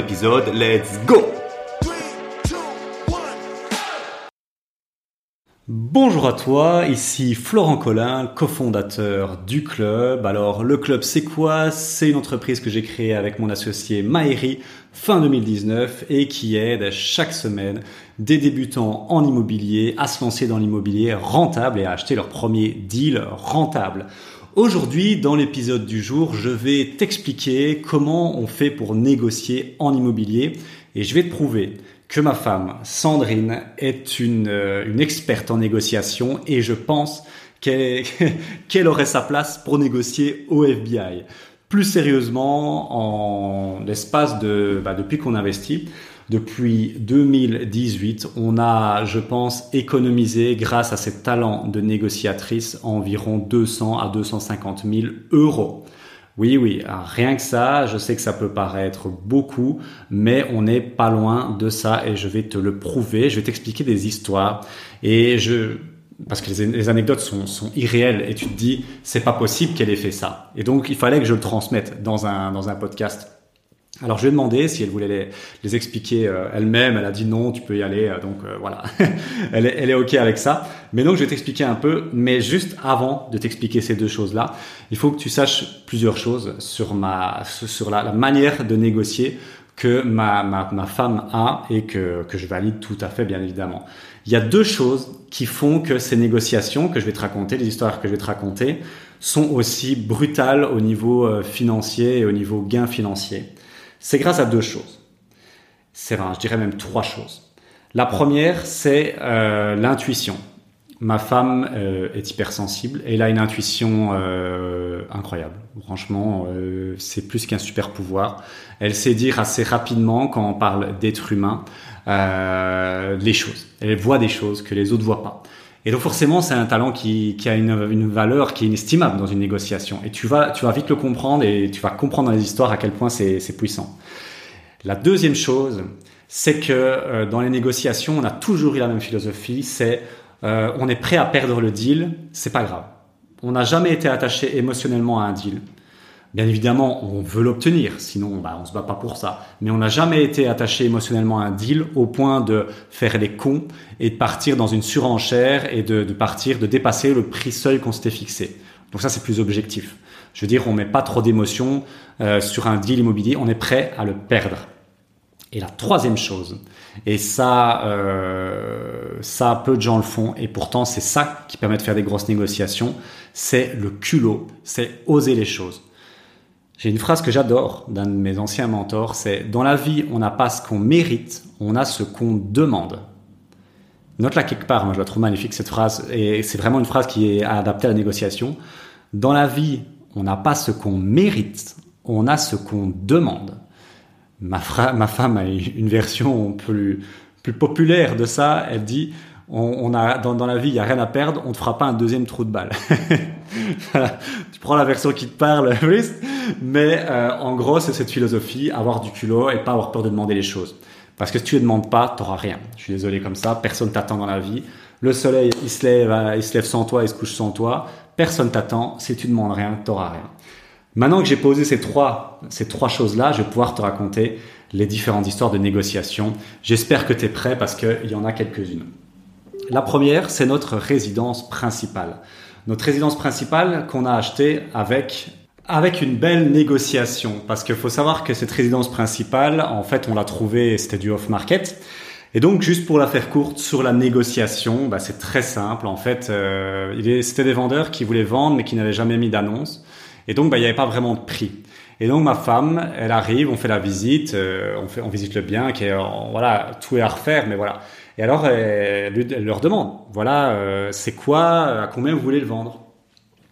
l'épisode. Let's go Bonjour à toi, ici Florent Collin, cofondateur du club. Alors le club c'est quoi? C'est une entreprise que j'ai créée avec mon associé Maëri fin 2019 et qui aide chaque semaine des débutants en immobilier à se lancer dans l'immobilier rentable et à acheter leur premier deal rentable. Aujourd'hui, dans l'épisode du jour, je vais t'expliquer comment on fait pour négocier en immobilier et je vais te prouver que ma femme, Sandrine, est une, euh, experte en négociation et je pense qu'elle aurait sa place pour négocier au FBI. Plus sérieusement, en l'espace de, bah, depuis qu'on investit, depuis 2018, on a, je pense, économisé grâce à ses talents de négociatrice environ 200 à 250 000 euros. Oui, oui, rien que ça, je sais que ça peut paraître beaucoup, mais on n'est pas loin de ça et je vais te le prouver, je vais t'expliquer des histoires et je, parce que les, anecdotes sont, sont, irréelles et tu te dis, c'est pas possible qu'elle ait fait ça. Et donc, il fallait que je le transmette dans un, dans un podcast. Alors je lui ai demandé si elle voulait les, les expliquer euh, elle-même. Elle a dit non, tu peux y aller. Euh, donc euh, voilà, elle, est, elle est ok avec ça. Mais donc je vais t'expliquer un peu. Mais juste avant de t'expliquer ces deux choses-là, il faut que tu saches plusieurs choses sur ma sur la, la manière de négocier que ma, ma, ma, femme a et que, que je valide tout à fait bien évidemment. Il y a deux choses qui font que ces négociations que je vais te raconter, les histoires que je vais te raconter, sont aussi brutales au niveau financier et au niveau gain financier. C'est grâce à deux choses. C'est vrai, je dirais même trois choses. La première, c'est euh, l'intuition. Ma femme euh, est hypersensible et elle a une intuition euh, incroyable. Franchement, c'est plus qu'un super pouvoir. Elle sait dire assez rapidement quand on parle d'être humain les choses. Elle voit des choses que les autres voient pas. Et donc forcément, c'est un talent qui, a une, une, valeur qui est inestimable dans une négociation. Et tu vas, tu vas vite le comprendre et tu vas comprendre dans les histoires à quel point c'est puissant. La deuxième chose, c'est que euh, dans les négociations, on a toujours eu la même philosophie, c'est euh, on est prêt à perdre le deal, c'est pas grave. On n'a jamais été attaché émotionnellement à un deal. Bien évidemment, on veut l'obtenir, sinon bah, on se bat pas pour ça. Mais on n'a jamais été attaché émotionnellement à un deal au point de faire les cons et de partir dans une surenchère et de, partir, de dépasser le prix seuil qu'on s'était fixé. Donc ça, c'est plus objectif. Je veux dire, on met pas trop d'émotion euh, sur un deal immobilier, on est prêt à le perdre. Et la troisième chose, et ça, euh, ça peu de gens le font, et pourtant c'est ça qui permet de faire des grosses négociations, c'est le culot, c'est oser les choses. J'ai une phrase que j'adore d'un de mes anciens mentors, c'est dans la vie, on n'a pas ce qu'on mérite, on a ce qu'on demande. Note-la quelque part, moi je la trouve magnifique cette phrase, et c'est vraiment une phrase qui est adaptée à la négociation. Dans la vie, on n'a pas ce qu'on mérite, on a ce qu'on demande. Ma, femme a une version plus, plus populaire de ça, elle dit a dans, dans, la vie, il y a rien à perdre, on te fera pas un deuxième trou de balle. Tu prends la version qui te parle plus, mais euh, en gros, c'est cette philosophie, avoir du culot et pas avoir peur de demander les choses. Parce que si tu ne demandes pas, tu n'auras rien. Je suis désolé comme ça, personne t'attend dans la vie. Le soleil, il se lève, euh, il se lève sans toi, il se couche sans toi. Personne t'attend. Si tu demandes rien, tu n'auras rien. Maintenant que j'ai posé ces trois, ces trois choses-là, je vais pouvoir te raconter les différentes histoires de négociation. J'espère que tu es prêt parce qu'il y en a quelques-unes. La première, c'est notre résidence principale. Notre résidence principale qu'on a achetée avec avec une belle négociation parce qu'il faut savoir que cette résidence principale, en fait, on l'a trouvée, c'était du off-market. Et donc, juste pour la faire courte, sur la négociation, bah, c'est très simple. En fait, euh, c'était des vendeurs qui voulaient vendre mais qui n'avaient jamais mis d'annonce. Et donc, bah, il n'y avait pas vraiment de prix. Et donc, ma femme, elle arrive, on fait la visite, euh, on, fait, on visite le bien, qui est, voilà, tout est à refaire, mais voilà. Et alors, elle, leur demande, voilà, euh, c'est quoi, à combien vous voulez le vendre?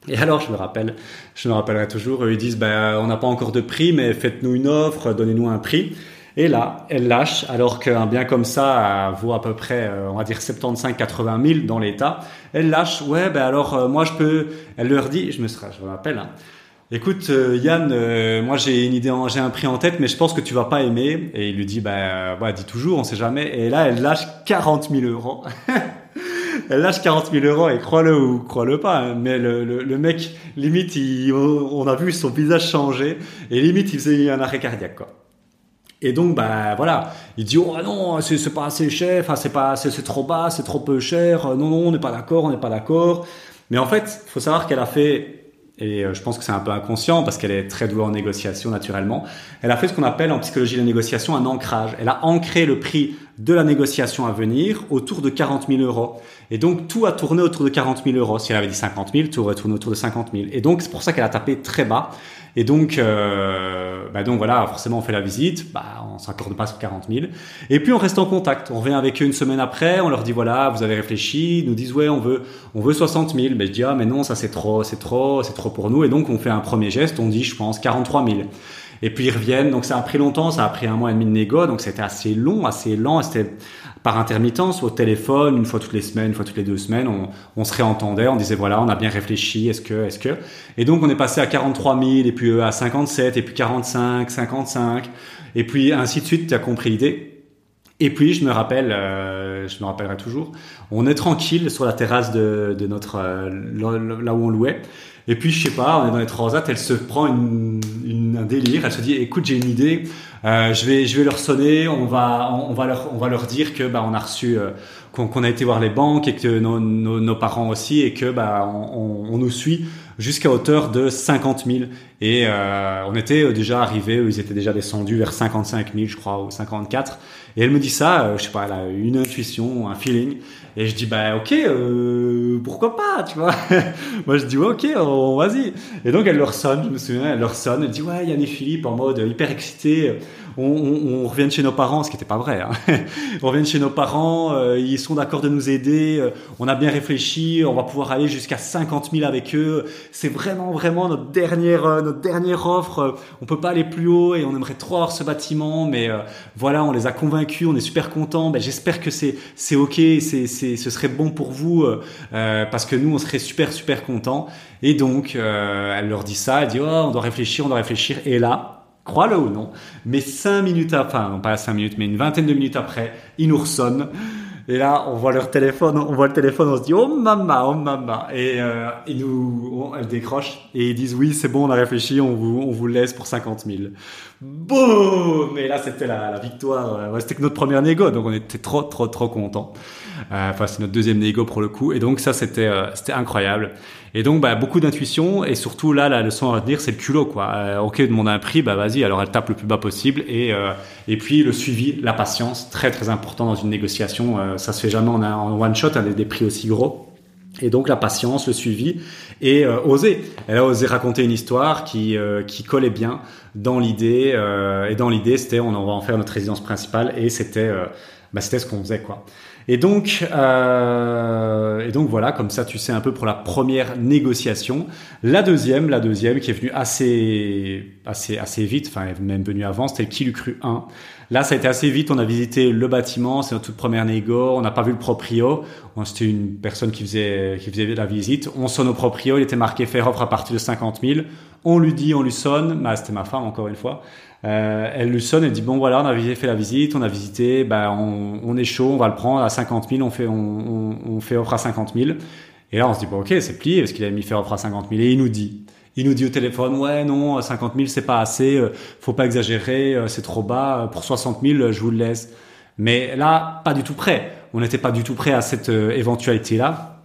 Et alors, je me rappelle, je me rappellerai toujours, ils disent, ben, on n'a pas encore de prix, mais faites-nous une offre, donnez-nous un prix. Et là, elle lâche, alors qu'un bien comme ça vaut à peu près, on va dire 75-80 000 dans l'État. Elle lâche, ouais, ben alors moi je peux. Elle leur dit, je me je me rappelle. Hein, Écoute Yann, moi j'ai une idée, j'ai un prix en tête, mais je pense que tu vas pas aimer. Et il lui dit, bah, bah dis toujours, on sait jamais. Et là, elle lâche 40 000 euros. elle lâche 40 000 euros et crois-le ou crois-le pas, hein, mais le, le, le, mec, limite, il, on a vu son visage changer et limite, il faisait un arrêt cardiaque, quoi. Et donc, bah voilà, il dit oh non, c'est pas assez cher, enfin c'est pas, c'est trop bas, c'est trop peu cher. Non non, on n'est pas d'accord, on n'est pas d'accord. Mais en fait, faut savoir qu'elle a fait et euh, je pense que c'est un peu inconscient parce qu'elle est très douée en négociation naturellement. Elle a fait ce qu'on appelle en psychologie de la négociation un ancrage. Elle a ancré le prix de la négociation à venir autour de 40 000 euros. Et donc tout a tourné autour de 40 000 euros. Si elle avait dit 50 000, tout aurait tourné autour de 50 000. Et donc c'est pour ça qu'elle a tapé très bas. Et donc, euh, bah donc voilà, forcément on fait la visite, bah on s'accorde pas sur 40 000. Et puis on reste en contact. On revient avec eux une semaine après, on leur dit voilà, vous avez réfléchi, nous disent ouais on veut on veut 60 000. Mais je dis ah mais non ça c'est trop, c'est trop, c'est trop pour nous. Et donc on fait un premier geste, on dit je pense 43 000. Et puis ils reviennent. Donc ça a pris longtemps, ça a pris un mois et demi de négo, donc c'était assez long, assez lent. C'était par intermittence, au téléphone, une fois toutes les semaines, une fois toutes les deux semaines, on, se réentendait, on disait voilà, on a bien réfléchi, est-ce que, est-ce que? Et donc on est passé à 43 000, et puis euh, à 57, et puis 45, 55, et puis ainsi de suite, tu as compris l'idée. Et puis je me rappelle, euh, je me rappellerai toujours, on est tranquille sur la terrasse de, de notre euh, là où on louait. Et puis je sais pas, on est dans les transats, elle se prend un délire, elle se dit écoute j'ai une idée, euh, je vais je vais leur sonner, on va on, va leur on va leur dire que bah on a reçu euh, qu'on a été voir les banques et que nos, nos, parents aussi et que bah on, nous suit jusqu'à hauteur de 50 000 et euh, on était déjà arrivé, ils étaient déjà descendus vers 55 000 je crois ou 54 et elle me dit ça, je sais pas, elle a une intuition, un feeling. Et je dis bah ok, euh, pourquoi pas, tu vois. Moi je dis ouais, ok, vas-y. Et donc elle leur sonne, je me souviens, elle leur sonne, elle dit ouais, Yann et Philippe en mode hyper excité. On, on, on revient chez nos parents, ce qui n'était pas vrai. Hein. on revient chez nos parents, euh, ils sont d'accord de nous aider. Euh, on a bien réfléchi, on va pouvoir aller jusqu'à 50 000 avec eux. C'est vraiment vraiment notre dernière euh, notre dernière offre. On peut pas aller plus haut et on aimerait trop avoir ce bâtiment, mais voilà, on les a convaincus, on est super contents. Ben, j'espère que c'est c'est ok, c'est ce serait bon pour vous parce que nous on serait super super contents. Et donc elle leur dit ça, elle dit oh on doit réfléchir, on doit réfléchir. Et là crois-le ou non, mais cinq minutes, non pas cinq minutes, mais une vingtaine de minutes après, ils nous ressonnent. Et là, on voit leur téléphone, on voit le téléphone, on se dit oh maman, oh maman, et euh, ils nous, elle décroche et ils disent oui c'est bon, on a réfléchi, on vous, on vous laisse pour 50 000. Boum Et là, c'était la, la, victoire. Ouais, c'était notre première négo, donc on était trop, trop, trop contents. Euh, enfin, c'est notre deuxième négo pour le coup, et donc ça, c'était, euh, c'était incroyable. Et donc, bah, beaucoup d'intuition et surtout là, la leçon à retenir, c'est le culot, quoi. Euh, ok, demander un prix, bah vas-y. Alors, elle tape le plus bas possible et euh, et puis le suivi, la patience, très très important dans une négociation. Euh, ça se fait jamais en, en one shot, avec des prix aussi gros. Et donc la patience, le suivi et euh, oser. Elle a osé raconter une histoire qui qui collait bien dans l'idée et dans l'idée c'était on va en faire notre résidence principale et c'était bah, c'était ce qu'on faisait quoi. Et donc, euh, et donc voilà, comme ça tu sais un peu pour la première négociation. La deuxième, la deuxième qui est venue assez, assez, assez vite, enfin même venue avant, c'était Qui l'eût cru 1. Là, ça a été assez vite. On a visité le bâtiment, c'est notre toute première négo. On n'a pas vu le proprio. C'était une personne qui faisait, qui faisait la visite. On sonne au proprio. Il était marqué faire offre à partir de 50 000. On lui dit, on lui sonne. Bah, c'était ma femme encore une fois. Euh, elle lui sonne et dit bon voilà on a fait la visite, on a visité, bah on, on, est chaud, on va le prendre à 50 000, on fait on, on, on fait offre à 50 000. Et là on se dit bon ok c'est plié parce qu'il a mis fait offre à 50 000 et il nous dit il nous dit au téléphone ouais non 50 000 c'est pas assez, euh, faut pas exagérer, euh, c'est trop bas, pour 60 000 je vous le laisse. Mais là pas du tout prêt, on n'était pas du tout prêt à cette éventualité là.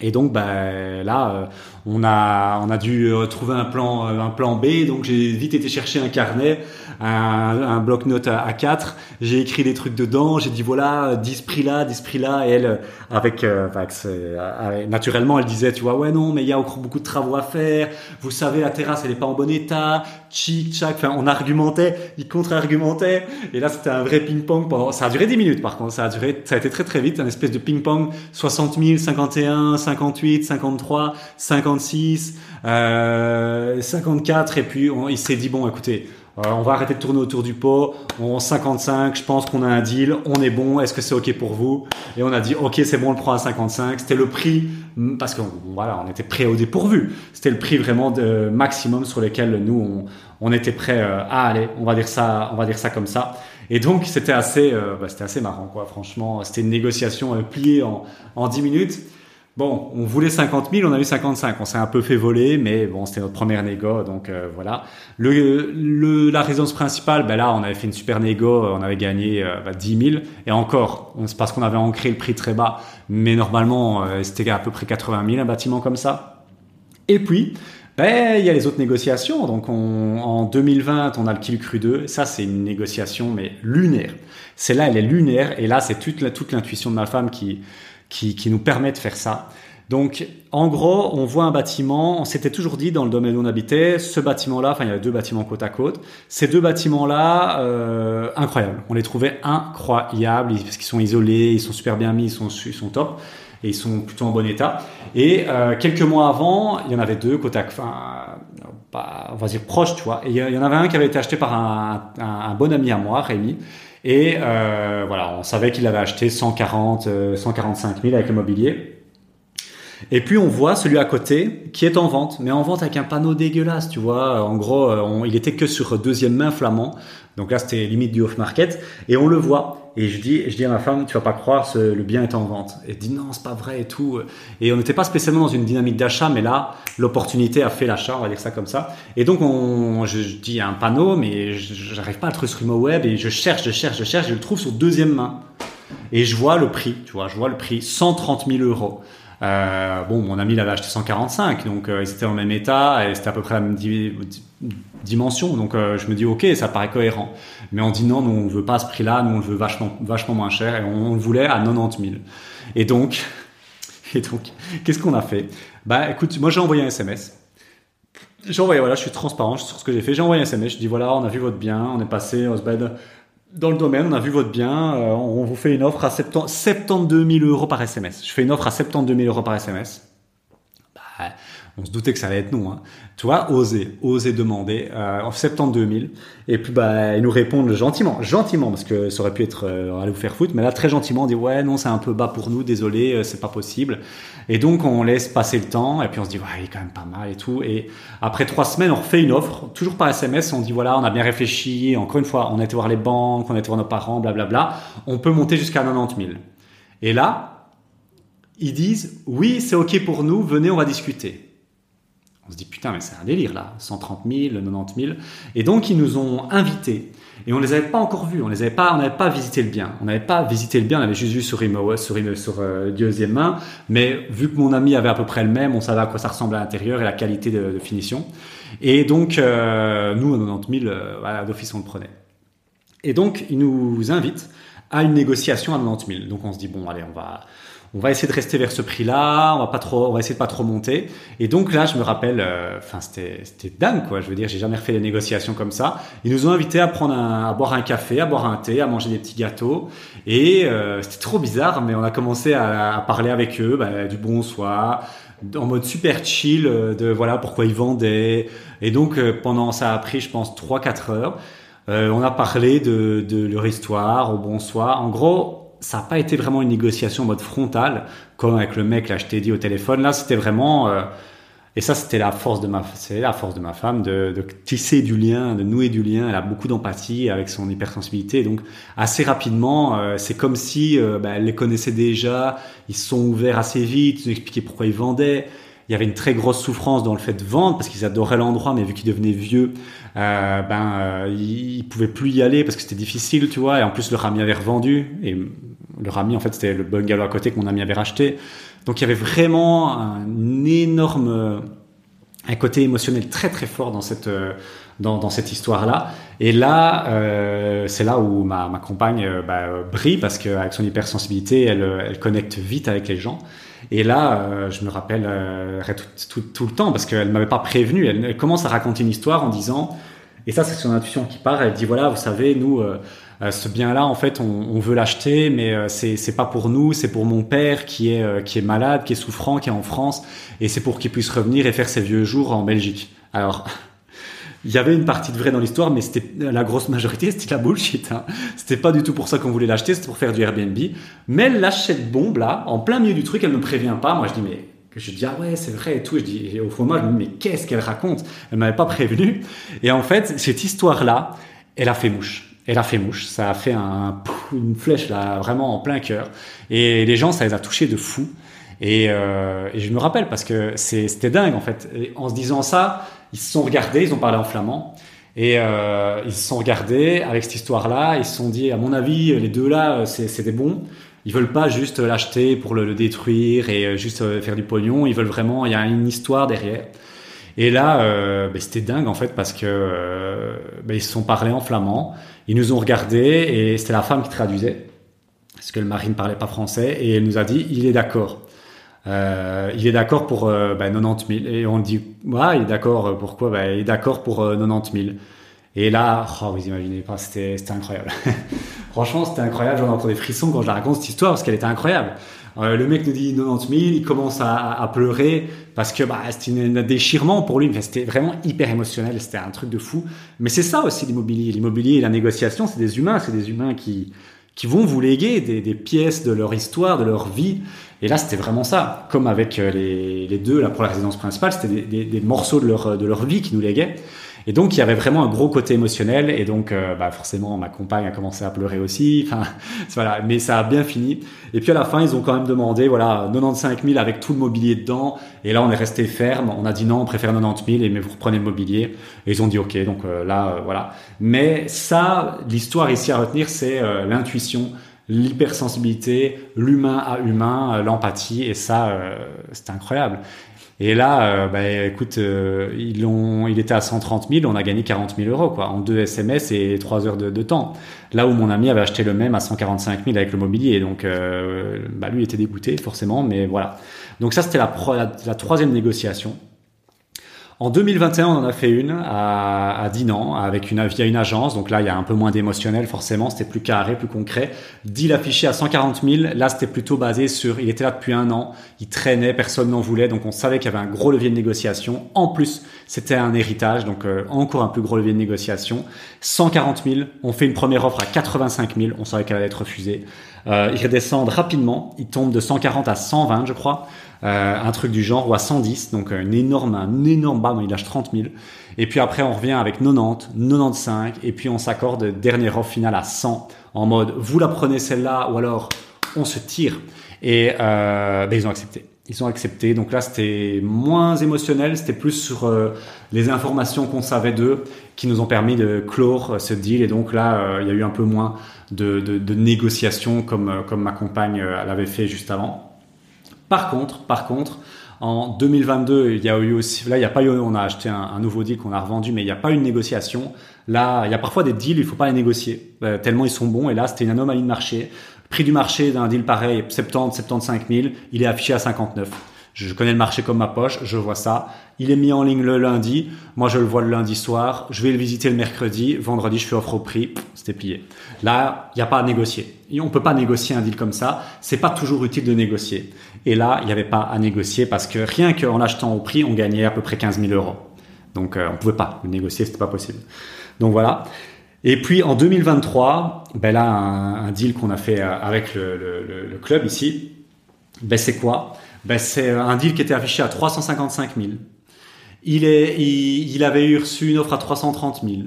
Et donc bah, là, on a on a dû trouver un plan un plan B. Donc j'ai vite été chercher un carnet un, un bloc-notes à, 4. J'ai écrit des trucs dedans. J'ai dit voilà, 10 prix là, 10 prix là. Et elle, avec, euh, euh, naturellement, elle disait, tu vois, ouais, non, mais il y a beaucoup de travaux à faire. Vous savez, la terrasse, elle est pas en bon état. Tchic, tchac. Enfin, on argumentait, il contre-argumentait. Et là, c'était un vrai ping-pong pendant, ça a duré 10 minutes, par contre. Ça a duré, ça a été très, très vite. Un espèce de ping-pong. 60 000, 51, 58, 53, 56, euh, 54. Et puis, il s'est dit, bon, écoutez, on va arrêter de tourner autour du pot. On 55, je pense qu'on a un deal. On est bon. Est-ce que c'est ok pour vous? Et on a dit ok, c'est bon, on le prend à 55. C'était le prix parce que voilà, on était prêt au dépourvu. C'était le prix vraiment de maximum sur lequel nous on, était prêt à aller. On va dire ça, on va dire ça comme ça. Et donc c'était assez, bah, c'était assez marrant quoi. Franchement, c'était une négociation pliée en, en 10 minutes. Bon, on voulait 50 000, on a eu 55. On s'est un peu fait voler, mais bon, c'était notre première négo, donc euh, voilà. Le, la résidence principale, ben là, on avait fait une super négo, on avait gagné euh, 10 bah, 000. Et encore, c'est parce qu'on avait ancré le prix très bas, mais normalement, euh, c'était à peu près 80 000 un bâtiment comme ça. Et puis, ben, il y a les autres négociations. Donc, en 2020, on a le Kill Cru 2. Ça, c'est une négociation, mais lunaire. C'est là, elle est lunaire. Et là, c'est toute, toute l'intuition de ma femme qui qui, qui nous permet de faire ça. Donc, en gros, on voit un bâtiment. On s'était toujours dit dans le domaine où on habitait, ce bâtiment-là. Enfin, il y avait deux bâtiments côte à côte. Ces deux bâtiments-là, euh, incroyables. On les trouvait incroyables parce qu'ils sont isolés, ils sont super bien mis, ils sont, ils sont top et ils sont plutôt en bon état. Et euh, quelques mois avant, il y en avait deux côte à enfin, on va dire proches, tu vois. Et il y en avait un qui avait été acheté par un, un bon ami à moi, Rémi. Et euh, voilà, on savait qu'il avait acheté 140, 145 000 avec le mobilier. Et puis on voit celui à côté qui est en vente, mais en vente avec un panneau dégueulasse, tu vois. En gros, euh, il était que sur deuxième main flamand. Donc là, c'était limite du off-market. Et on le voit. Et je dis, je dis à ma femme, tu vas pas croire, le bien est en vente. Elle dit non, c'est pas vrai et tout. Et on n'était pas spécialement dans une dynamique d'achat, mais là, l'opportunité a fait l'achat, on va dire ça comme ça. Et donc, on, je, je dis un panneau, mais j'arrive pas à le trouver sur le web et je cherche, je cherche, je cherche, je le trouve sur deuxième main. Et je vois le prix, tu vois, je vois le prix, 130 000 euros. Euh, bon, mon ami l'avait acheté 145, donc euh, ils étaient en même état et c'était à peu près la même dimension. Donc euh, je me dis ok, ça paraît cohérent. Mais on dit non, nous on veut pas à ce prix-là, nous on le veut vachement, moins cher et on, le voulait à 90 000. Et donc, et donc, qu'est-ce qu'on a fait? Bah écoute, moi j'ai envoyé un SMS. J'ai envoyé, voilà, je suis transparent sur ce que j'ai fait. J'ai envoyé un SMS, je dis voilà, on a vu votre bien, on est passé, Osbed dans le domaine, on a vu votre bien, euh, on vous fait une offre à 72 000 euros par SMS. Je fais une offre à 72 000 euros par SMS. Bah, on se doutait que ça allait être non. Hein. Tu vois, oser, demander, euh, 72 000. Et puis, bah, ils nous répondent gentiment, gentiment, parce que ça aurait pu être, euh, aller vous faire foutre, mais là, très gentiment, on dit, ouais, non, c'est un peu bas pour nous, désolé, euh, c'est pas possible. Et donc, on laisse passer le temps, et puis on se dit, ouais, il est quand même pas mal et tout. Et après trois semaines, on refait une offre, toujours par SMS, on dit, voilà, on a bien réfléchi, encore une fois, on a été voir les banques, on a été voir nos parents, blablabla. On peut monter jusqu'à 90 000. Et là, ils disent, oui, c'est OK pour nous, venez, on va discuter. On se dit putain, mais c'est un délire là, 130 000, 90 000. Et donc ils nous ont invités. Et on les avait pas encore vus, on les avait pas, on n'avait pas visité le bien. On n'avait pas visité le bien, on avait juste vu sur Imo, sur, sur euh, deuxième main. Mais vu que mon ami avait à peu près le même, on savait à quoi ça ressemblait à l'intérieur et la qualité de, finition. Et donc euh, nous, à 90 000, euh, voilà, d'office on le prenait. Et donc ils nous invitent à une négociation à 90 000. Donc on se dit bon, allez, on va on va essayer de rester vers ce prix-là, on va pas trop, on va essayer de pas trop monter. Et donc là, je me rappelle, euh, enfin c'était c'était dingue quoi. Je veux dire, j'ai jamais refait des négociations comme ça. Ils nous ont invités à prendre un, à boire un café, à boire un thé, à manger des petits gâteaux. Et euh, c'était trop bizarre, mais on a commencé à, à parler avec eux, bah, du bonsoir en mode super chill euh, de voilà pourquoi ils vendaient et donc pendant ça a pris je pense 3 4 heures on a parlé de, de leur histoire au bonsoir en gros ça n'a pas été vraiment une négociation en mode frontal, comme avec le mec, là, je t'ai dit au téléphone. Là, c'était vraiment, euh, et ça, c'était la force de ma, la force de ma femme de, tisser du lien, de nouer du lien. Elle a beaucoup d'empathie avec son hypersensibilité. Donc, assez rapidement, euh, c'est comme si euh, bah, elle les connaissait déjà. Ils se sont ouverts assez vite. Ils ont expliqué pourquoi ils vendaient. Il y avait une très grosse souffrance dans le fait de vendre parce qu'ils adoraient l'endroit, mais vu qu'ils devenaient vieux, euh, ben euh, ils, pouvaient plus y aller parce que c'était difficile, tu vois. Et en plus, leur ami avait revendu et le ami, en fait, c'était le bungalow à côté que mon ami avait racheté. Donc il y avait vraiment un énorme, un côté émotionnel très très fort dans cette dans, dans cette histoire-là. Et là, euh, c'est là où ma, ma compagne euh, bah, brille parce qu'avec son hypersensibilité, elle, elle connecte vite avec les gens. Et là, euh, je me rappelle euh, tout, le temps parce qu'elle m'avait pas prévenu. Elle, commence à raconter une histoire en disant, et ça c'est son intuition qui part. Elle dit voilà, vous savez, nous, euh, ce bien-là, en fait, on, on veut l'acheter, mais c'est c'est pas pour nous, c'est pour mon père qui est qui est malade, qui est souffrant, qui est en France, et c'est pour qu'il puisse revenir et faire ses vieux jours en Belgique. Alors il y avait une partie de vrai dans l'histoire, mais c'était la grosse majorité, c'était la bullshit. Hein. C'était pas du tout pour ça qu'on voulait l'acheter, c'était pour faire du Airbnb. Mais elle l'achète bombe là, en plein milieu du truc, elle me prévient pas. Moi, je dis mais je dis ah ouais c'est vrai et tout. je dis au fond moi je me dis mais qu'est-ce qu'elle raconte? Elle m'avait pas prévenu. Et en fait cette histoire là, elle a fait mouche. Elle a fait mouche. Ça a fait un, une flèche là vraiment en plein cœur. Et les gens ça les a touchés de fou. Et, euh, et je me rappelle parce que c'était dingue en fait. en se disant ça, ils se sont regardés, ils ont parlé en flamand. Et euh, ils se sont regardés avec cette histoire-là, ils se sont dit, à mon avis, les deux là, c'est des bons. Ils veulent pas juste l'acheter pour le, détruire et euh, juste euh, faire du pognon. Ils veulent vraiment, il y a une histoire derrière. Et là, euh, ben, c'était dingue en fait parce que euh, ben, ils se sont parlé en flamand. Ils nous ont regardés et c'était la femme qui traduisait parce que le mari ne parlait pas français et elle nous a dit, il est d'accord. Euh, il est d'accord pour euh, 90 ben, 000. Et on dit, ouais, il est d'accord, euh, pourquoi? Ben, Il est d'accord pour 90 euh, 000. Et là, oh, vous imaginez pas, c'était incroyable. Franchement, c'était incroyable. J'en encore des frissons quand je la raconte cette histoire parce qu'elle était incroyable. le mec nous dit 90 000, il commence à, à pleurer parce que bah, c'était un déchirement pour lui. C'était vraiment hyper émotionnel, c'était un truc de fou. Mais c'est ça aussi l'immobilier. L'immobilier et la négociation, c'est des humains, c'est des humains qui, qui vont vous léguer des, des, pièces de leur histoire, de leur vie. Et là, c'était vraiment ça. Comme avec euh, les, les deux, là, pour la résidence principale, c'était des, des, des, morceaux de leur, de leur vie qui nous léguaient. Et donc, il y avait vraiment un gros côté émotionnel. Et donc, euh, bah, forcément, ma compagne a commencé à pleurer aussi. Enfin, voilà. Mais ça a bien fini. Et puis, à la fin, ils ont quand même demandé, voilà, 95 000 avec tout le mobilier dedans. Et là, on est resté ferme. On a dit non, on préfère 90 000, et mais vous reprenez le mobilier. Et ils ont dit OK. Donc euh, là, euh, voilà. Mais ça, l'histoire ici à retenir, c'est l'intuition l'hypersensibilité, l'humain à humain, l'empathie, et ça, c'est incroyable. Et là, euh, bah, écoute, euh, ils ont, il était à 130 000, on a gagné 40 000 euros, quoi, en deux SMS et trois heures de, temps. Là où mon ami avait acheté le même à 145 000 avec le mobilier, donc euh, bah, lui était dégoûté forcément, mais voilà. Donc ça, c'était la, la troisième négociation. En 2021, on en a fait une à, à Dinan avec une via une agence. Donc là, il y a un peu moins d'émotionnel forcément. C'était plus carré, plus concret. Deal affiché à 140 000. Là, c'était plutôt basé sur. Il était là depuis un an. Il traînait, personne n'en voulait. Donc on savait qu'il y avait un gros levier de négociation. En plus, c'était un héritage, donc euh, encore un plus gros levier de négociation. 140 000. On fait une première offre à 85 000. On savait qu'elle allait être refusée. Euh, ils redescendent rapidement. Ils tombent de 140 à 120, je crois. Euh, un truc du genre, ou à 110, donc un énorme, un énorme bas, il lâche 30 000. Et puis après, on revient avec 90, 95, et puis on s'accorde dernière offre finale à 100, en mode, vous la prenez celle-là, ou alors on se tire. Et euh, ben, ils ont accepté. Ils ont accepté. Donc là, c'était moins émotionnel, c'était plus sur euh, les informations qu'on savait d'eux qui nous ont permis de clore euh, ce deal. Et donc là, euh, il y a eu un peu moins de, de, négociations comme, euh, comme ma compagne l'avait fait juste avant. Par contre, par contre, en 2022, il y a eu aussi, là, il n'y a pas eu, on a acheté un, un nouveau deal qu'on a revendu, mais il n'y a pas eu de négociation. Là, il y a parfois des deals, il faut pas les négocier, euh, tellement ils sont bons. Et là, c'était une anomalie de marché. Prix du marché d'un deal pareil, 70, 75 000, il est affiché à 59. Je connais le marché comme ma poche, je vois ça. Il est mis en ligne le lundi. Moi, je le vois le lundi soir. Je vais le visiter le mercredi. Vendredi, je fais offre au prix. C'était plié. Là, il n'y a pas à négocier. Et on peut pas négocier un deal comme ça. C'est pas toujours utile de négocier. Et là, il n'y avait pas à négocier parce que rien qu'en achetant au prix, on gagnait à peu près 15 000 euros. Donc, euh, on pouvait pas le négocier. C'était pas possible. Donc voilà. Et puis en 2023, ben là, un, deal qu'on a fait euh, avec le, le, le club ici, ben c'est quoi? Ben, c'est un deal qui était affiché à 355 000. Il, est, il, il, avait eu reçu une offre à 330 000.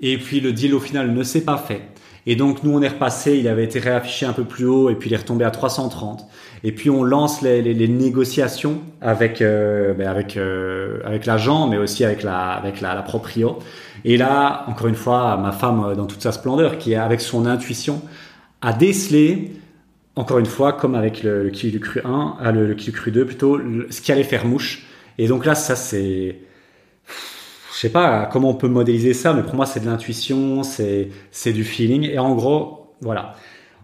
Et puis le deal au final ne s'est pas fait. Et donc nous on est repassé, il avait été réaffiché un peu plus haut et puis il est retombé à 330. Et puis on lance les, les, les négociations avec euh, ben avec euh, avec l'agent, mais aussi avec la avec la, la, proprio. Et là encore une fois, ma femme dans toute sa splendeur, qui est avec son intuition, a décelé encore une fois, comme avec le, le Kiwi du cru 1, ah, le, le Kiwi cru 2 plutôt, ce qui allait faire mouche. Et donc là, ça c'est, je sais pas comment on peut modéliser ça, mais pour moi c'est de l'intuition, c'est c'est du feeling. Et en gros, voilà,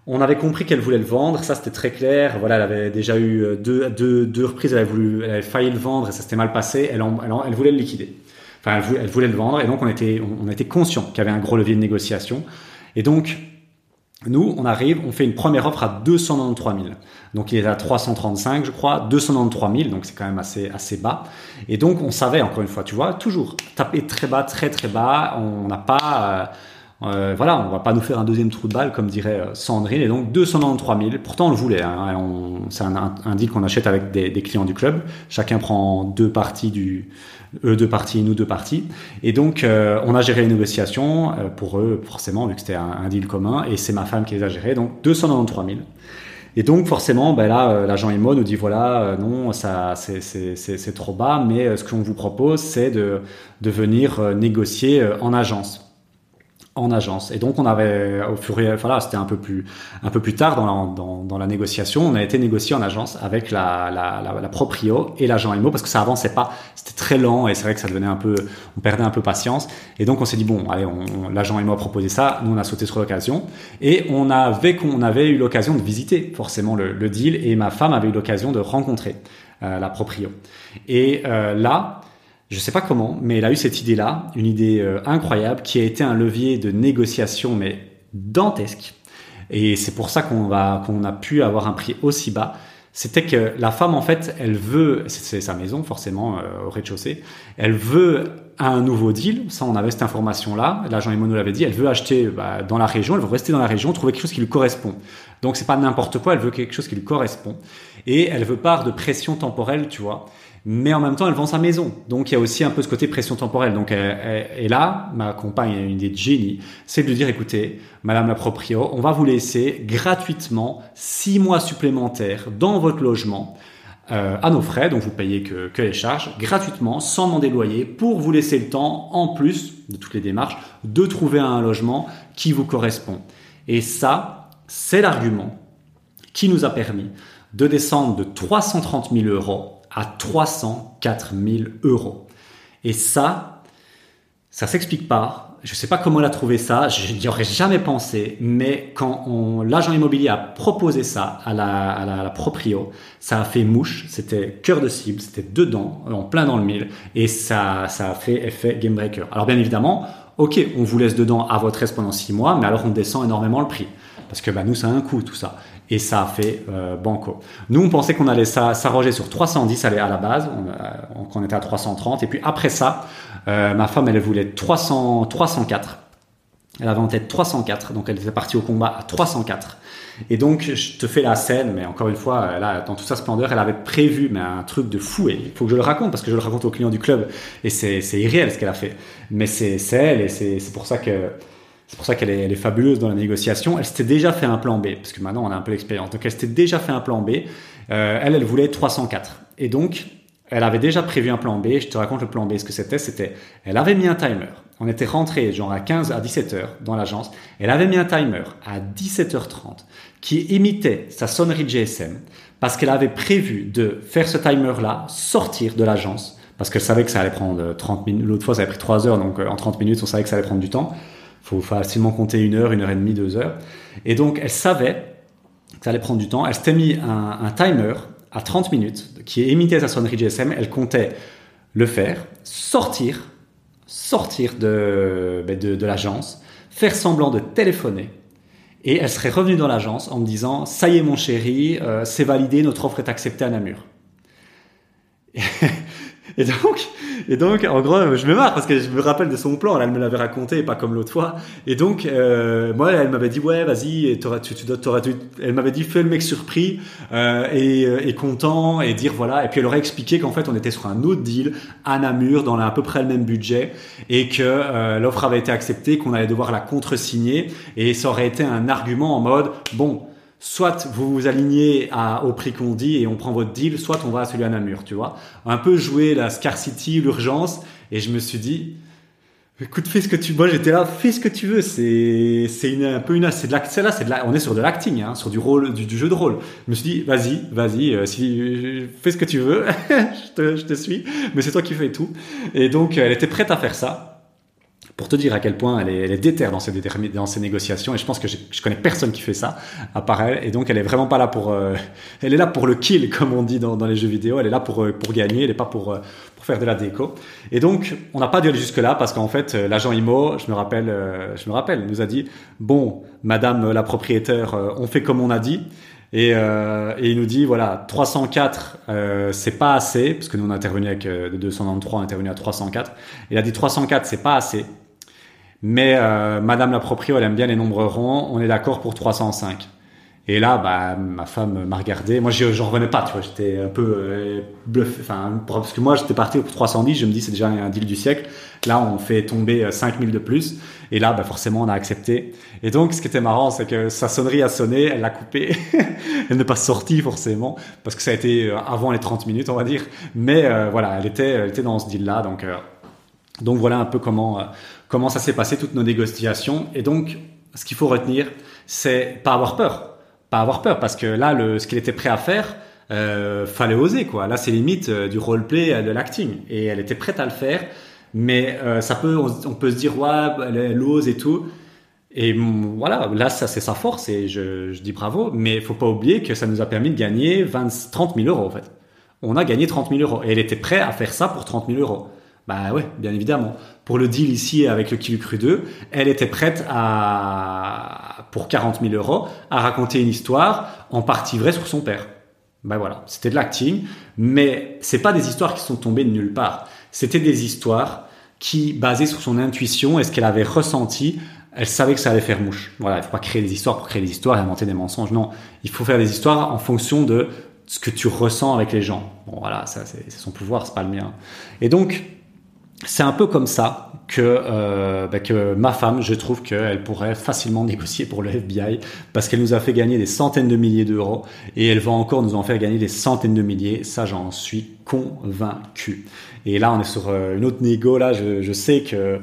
on avait compris qu'elle voulait le vendre, ça c'était très clair. Voilà, elle avait déjà eu deux deux, deux reprises, elle avait voulu, elle avait failli le vendre et ça s'était mal passé. Elle, elle, voulait le liquider. Enfin, elle voulait, elle voulait le vendre et donc on était on, on était conscient qu'il y avait un gros levier de négociation. Et donc Nous, on arrive, on fait une première offre à 293 000. Donc il est à 335, je crois, 293 000, donc c'est quand même assez assez bas. Et donc on savait encore une fois, tu vois, toujours taper très bas, très très bas. On n'a pas, euh, euh, voilà, on va pas nous faire un deuxième trou de balle comme dirait euh, Sandrine. Et donc 293 000. Pourtant on le voulait. Hein, c'est un, deal qu'on achète avec des, clients du club. Chacun prend deux parties du eux deux parties, nous deux parties. Et donc, euh, on a géré les négociations euh, pour eux, forcément, vu que c'était un, deal commun, et c'est ma femme qui les a gérées, donc 293 000. Et donc, forcément, ben là, euh, l'agent IMO nous dit, voilà, non, ça, c'est trop bas, mais ce qu'on vous propose, c'est de, de venir négocier en agence en agence. Et donc on avait au fur et à voilà, c'était un peu plus un peu plus tard dans la, dans, dans la négociation, on a été négocié en agence avec la, la, la, la proprio et l'agent IMO parce que ça avançait pas, c'était très lent et c'est vrai que ça devenait un peu, on perdait un peu patience. Et donc on s'est dit bon, allez, on, l'agent IMO a proposé ça, nous on a sauté sur l'occasion et on avait qu'on avait eu l'occasion de visiter forcément le, le, deal et ma femme avait eu l'occasion de rencontrer euh, la proprio. Et euh, là je sais pas comment, mais elle a eu cette idée-là, une idée euh, incroyable, qui a été un levier de négociation, mais dantesque. Et c'est pour ça qu'on va, qu'on a pu avoir un prix aussi bas. C'était que la femme, en fait, elle veut, c'est sa maison, forcément, euh, au rez-de-chaussée, elle veut un nouveau deal. Ça, on avait cette information-là. L'agent Imo nous l'avait dit. Elle veut acheter bah, dans la région. Elle veut rester dans la région, trouver quelque chose qui lui correspond. Donc, c'est pas n'importe quoi. Elle veut quelque chose qui lui correspond. Et elle veut pas de pression temporelle, tu vois mais en même temps, elle vend sa maison. Donc, il y a aussi un peu ce côté pression temporelle. Donc, et là, ma compagne a une idée de génie, c'est de lui dire, écoutez, Madame la proprio, on va vous laisser gratuitement six mois supplémentaires dans votre logement. Euh, à nos frais, donc vous payez que, que les charges, gratuitement, sans demander de loyer, pour vous laisser le temps, en plus de toutes les démarches, de trouver un logement qui vous correspond. Et ça, c'est l'argument qui nous a permis de descendre de 330 000 euros à 304 000 euros. Et ça, ça s'explique pas. Je sais pas comment elle a trouvé ça. Je n'y aurais jamais pensé. Mais quand l'agent immobilier a proposé ça à la, à la, proprio, ça a fait mouche. C'était cœur de cible. C'était dedans, en plein dans le mille. Et ça, ça a fait effet game breaker. Alors bien évidemment, ok, on vous laisse dedans à votre aise pendant six mois, mais alors on descend énormément le prix. Parce que bah, nous, ça a un coût, tout ça et ça a fait euh, banco. Nous, on pensait qu'on allait s'arroger sur 310 à la base, on, on, était à 330, et puis après ça, euh, ma femme, elle voulait 300, 304. Elle avait en tête 304, donc elle était partie au combat à 304. Et donc, je te fais la scène, mais encore une fois, là, dans toute sa splendeur, elle avait prévu mais un truc de fou. Et il faut que je le raconte parce que je le raconte aux clients du club. Et c'est irréel ce qu'elle a fait. Mais c'est elle, et c'est pour ça que c'est pour ça qu'elle est, elle est, fabuleuse dans la négociation. Elle s'était déjà fait un plan B, parce que maintenant on a un peu l'expérience. Donc elle s'était déjà fait un plan B. Euh, elle, elle voulait 304. Et donc, elle avait déjà prévu un plan B. Je te raconte le plan B. Ce que c'était, c'était, elle avait mis un timer. On était rentré genre à 15 à 17 heures dans l'agence. Elle avait mis un timer à 17h30 qui imitait sa sonnerie GSM parce qu'elle avait prévu de faire ce timer-là sortir de l'agence parce qu'elle savait que ça allait prendre 30 minutes. L'autre fois, ça avait pris 3 heures, donc euh, en 30 minutes, on savait que ça allait prendre du temps faut facilement compter une heure, une heure et demie, deux heures. Et donc, elle savait que ça allait prendre du temps. Elle s'était mis un, timer à 30 minutes qui émettait sa sonnerie GSM. Elle comptait le faire, sortir, sortir de, ben, de, de l'agence, faire semblant de téléphoner. Et elle serait revenue dans l'agence en me disant Ça y est, mon chéri, euh, c'est validé, notre offre est acceptée à Namur. Et donc, et donc, en gros, je me marre parce que je me rappelle de son plan. elle me l'avait raconté, pas comme l'autre fois. Et donc, euh, moi, elle m'avait dit, ouais, vas-y, tu, tu, tu, elle m'avait dit, fais le mec surpris euh, et, euh, et, content et dire voilà. Et puis elle aurait expliqué qu'en fait, on était sur un autre deal à Namur dans à peu près le même budget et que euh, l'offre avait été acceptée, qu'on allait devoir la contre-signer et ça aurait été un argument en mode bon soit vous vous alignez au prix qu'on dit et on prend votre deal, soit on va à celui à Namur, tu vois. Un peu jouer la scarcity, l'urgence, et je me suis dit, écoute, fais ce que tu veux. J'étais là, fais ce que tu veux. C'est, c'est un peu une, c'est de la, c'est là, c'est de on est sur de l'acting, hein, sur du rôle, du, jeu de rôle. Je me suis dit, vas-y, vas-y, euh, si, fais ce que tu veux, je, te, je te suis, mais c'est toi qui fais tout. Et donc, elle était prête à faire ça. Pour te dire à quel point elle est, déterre dans ses, négociations et je pense que je connais personne qui fait ça à part elle et donc elle est vraiment pas là pour euh, elle est là pour le kill comme on dit dans, dans les jeux vidéo elle est là pour euh, pour gagner elle est pas pour euh, pour faire de la déco. Et donc on n'a pas dû aller jusque là parce qu'en fait l'agent IMO je me rappelle je me rappelle nous a dit bon madame la propriétaire on fait comme on a dit et, euh, et, il nous dit voilà 304 euh, c'est pas assez parce que nous on a intervenu avec euh, de 293 on a intervenu à 304 il a dit 304 c'est pas assez mais euh, Madame la proprio, elle aime bien les nombres ronds. On est d'accord pour 305. Et là, bah, ma femme m'a regardé. Moi, j'en revenais pas, tu vois. J'étais un peu euh, bluffé. Enfin, parce que moi, j'étais parti pour 310. Je me dis, c'est déjà un deal du siècle. Là, on fait tomber 5000 euh, de plus. Et là, bah, forcément, on a accepté. Et donc, ce qui était marrant, c'est que sa sonnerie a sonné. Elle l'a coupé. elle n'est pas sortie, forcément. Parce que ça a été euh, avant les 30 minutes, on va dire. Mais voilà, elle était, elle était dans ce deal-là. Donc, donc voilà un peu comment comment ça s'est passé toutes nos négociations. Et donc, ce qu'il faut retenir, c'est pas avoir peur, pas avoir peur, parce que là, le, ce qu'il était prêt à faire, euh, fallait oser quoi. Là, c'est limite euh, du roleplay, euh, de l'acting, et elle était prête à le faire. Mais euh, ça peut, on, peut se dire ouais, elle, ose et tout. Et voilà, là, ça c'est sa force et je, je dis bravo. Mais faut pas oublier que ça nous a permis de gagner 20, 30 000 euros en fait. On a gagné 30 000 euros et elle était prête à faire ça pour 30 000 euros. Bah ouais, bien évidemment. Pour le deal ici avec le Kiwi Cru 2, elle était prête à, pour 40 000 euros, à raconter une histoire en partie vraie sur son père. Bah voilà, c'était de l'acting, mais c'est pas des histoires qui sont tombées de nulle part. C'était des histoires qui, basées sur son intuition et ce qu'elle avait ressenti, elle savait que ça allait faire mouche. Voilà, il faut pas créer des histoires pour créer des histoires et inventer des mensonges. Non, il faut faire des histoires en fonction de ce que tu ressens avec les gens. Bon voilà, ça c'est son pouvoir, c'est pas le mien. Et donc, c'est un peu comme ça que, euh, bah, que ma femme, je trouve qu'elle pourrait facilement négocier pour le FBI parce qu'elle nous a fait gagner des centaines de milliers d'euros et elle va encore nous en faire gagner des centaines de milliers. Ça, j'en suis convaincu. Et là, on est sur euh, une autre négo. Là, je, je sais que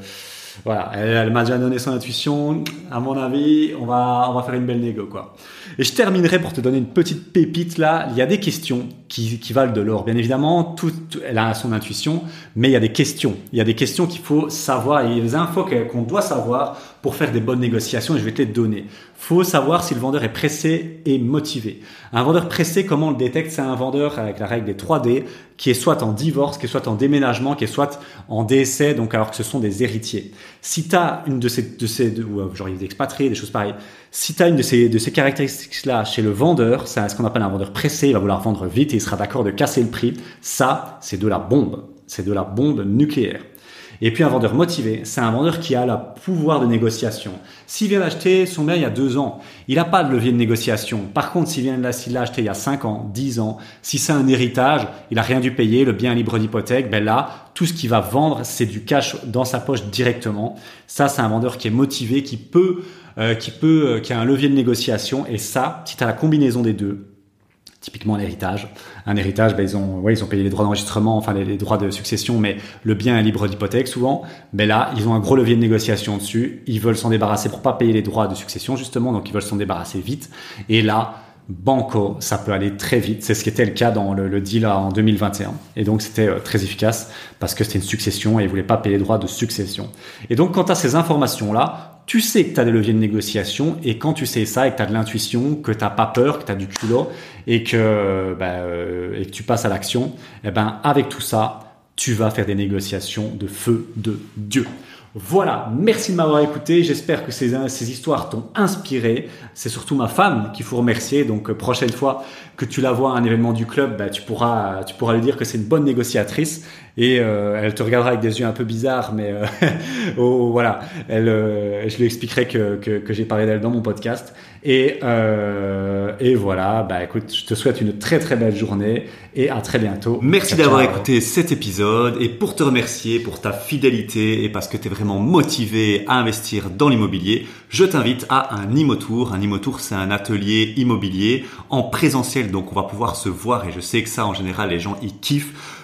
voilà, elle, m'a déjà donné son intuition. À mon avis, on va, on va faire une belle négo, quoi. Et je terminerai pour te donner une petite pépite là. Il y a des questions qui, qui valent de l'or. Bien évidemment, tout, elle a son intuition, mais il y a des questions. Il y a des questions qu'il faut savoir et des infos qu'on doit savoir pour faire des bonnes négociations et je vais te les donner. Faut savoir si le vendeur est pressé et motivé. Un vendeur pressé, comment on le détecte? C'est un vendeur avec la règle des 3D qui est soit en divorce, qui est soit en déménagement, qui est soit en décès, donc alors que ce sont des héritiers. Si tu as une de ces, de ces ou euh, genre des expatriés, des choses pareilles, si tu as une de ces, de ces caractéristiques-là chez le vendeur, c'est ce qu'on appelle un vendeur pressé, il va vouloir vendre vite et il sera d'accord de casser le prix. Ça, c'est de la bombe. C'est de la bombe nucléaire. Et puis un vendeur motivé, c'est un vendeur qui a le pouvoir de négociation. S'il vient d'acheter son bien il y a deux ans, il n'a pas de levier de négociation. Par contre, s'il vient s'il l'a acheté il y a cinq ans, dix ans, si c'est un héritage, il a rien dû payer, le bien libre d'hypothèque, ben là, tout ce qu'il va vendre, c'est du cash dans sa poche directement. Ça, c'est un vendeur qui est motivé, qui peut, euh, qui peut, euh, qui a un levier de négociation. Et ça, si tu as la combinaison des deux, typiquement l'héritage. Un héritage, ben, ils ont, ouais, ils ont payé les droits d'enregistrement, enfin les, droits de succession, mais le bien est libre d'hypothèque souvent. Mais là, ils ont un gros levier de négociation dessus. Ils veulent s'en débarrasser pour pas payer les droits de succession justement, donc ils veulent s'en débarrasser vite. Et là, banco, ça peut aller très vite. C'est ce qui était le cas dans le, deal en 2021. Et donc c'était euh, très efficace parce que c'était une succession et ils voulaient pas payer les droits de succession. Et donc quand as ces informations là, tu sais que tu as des leviers de négociation et quand tu sais ça et que tu as de l'intuition, que tu pas peur, que tu as du culot et que, bah, euh, et tu passes à l'action, eh ben, avec tout ça, tu vas faire des négociations de feu de Dieu. Voilà, merci de m'avoir écouté. J'espère que ces, ces histoires t'ont inspiré. C'est surtout ma femme qu'il faut remercier. Donc, euh, prochaine fois que tu la vois à un événement du club, bah, tu pourras lui dire que c'est une bonne négociatrice et euh, elle te regardera avec des yeux un peu bizarres, mais euh, oh, voilà, elle, euh, je lui expliquerai que, que, que j'ai parlé d'elle dans mon podcast. Et, et voilà, bah écoute, je te souhaite une très très belle journée et à très bientôt. Merci d'avoir écouté cet épisode et pour te remercier pour ta fidélité et parce que tu es vraiment motivé à investir dans l'immobilier, je t'invite à un Imotour. Un Imotour, c'est un atelier immobilier en présentiel, donc on va pouvoir se voir et je sais que ça en général les gens y kiffent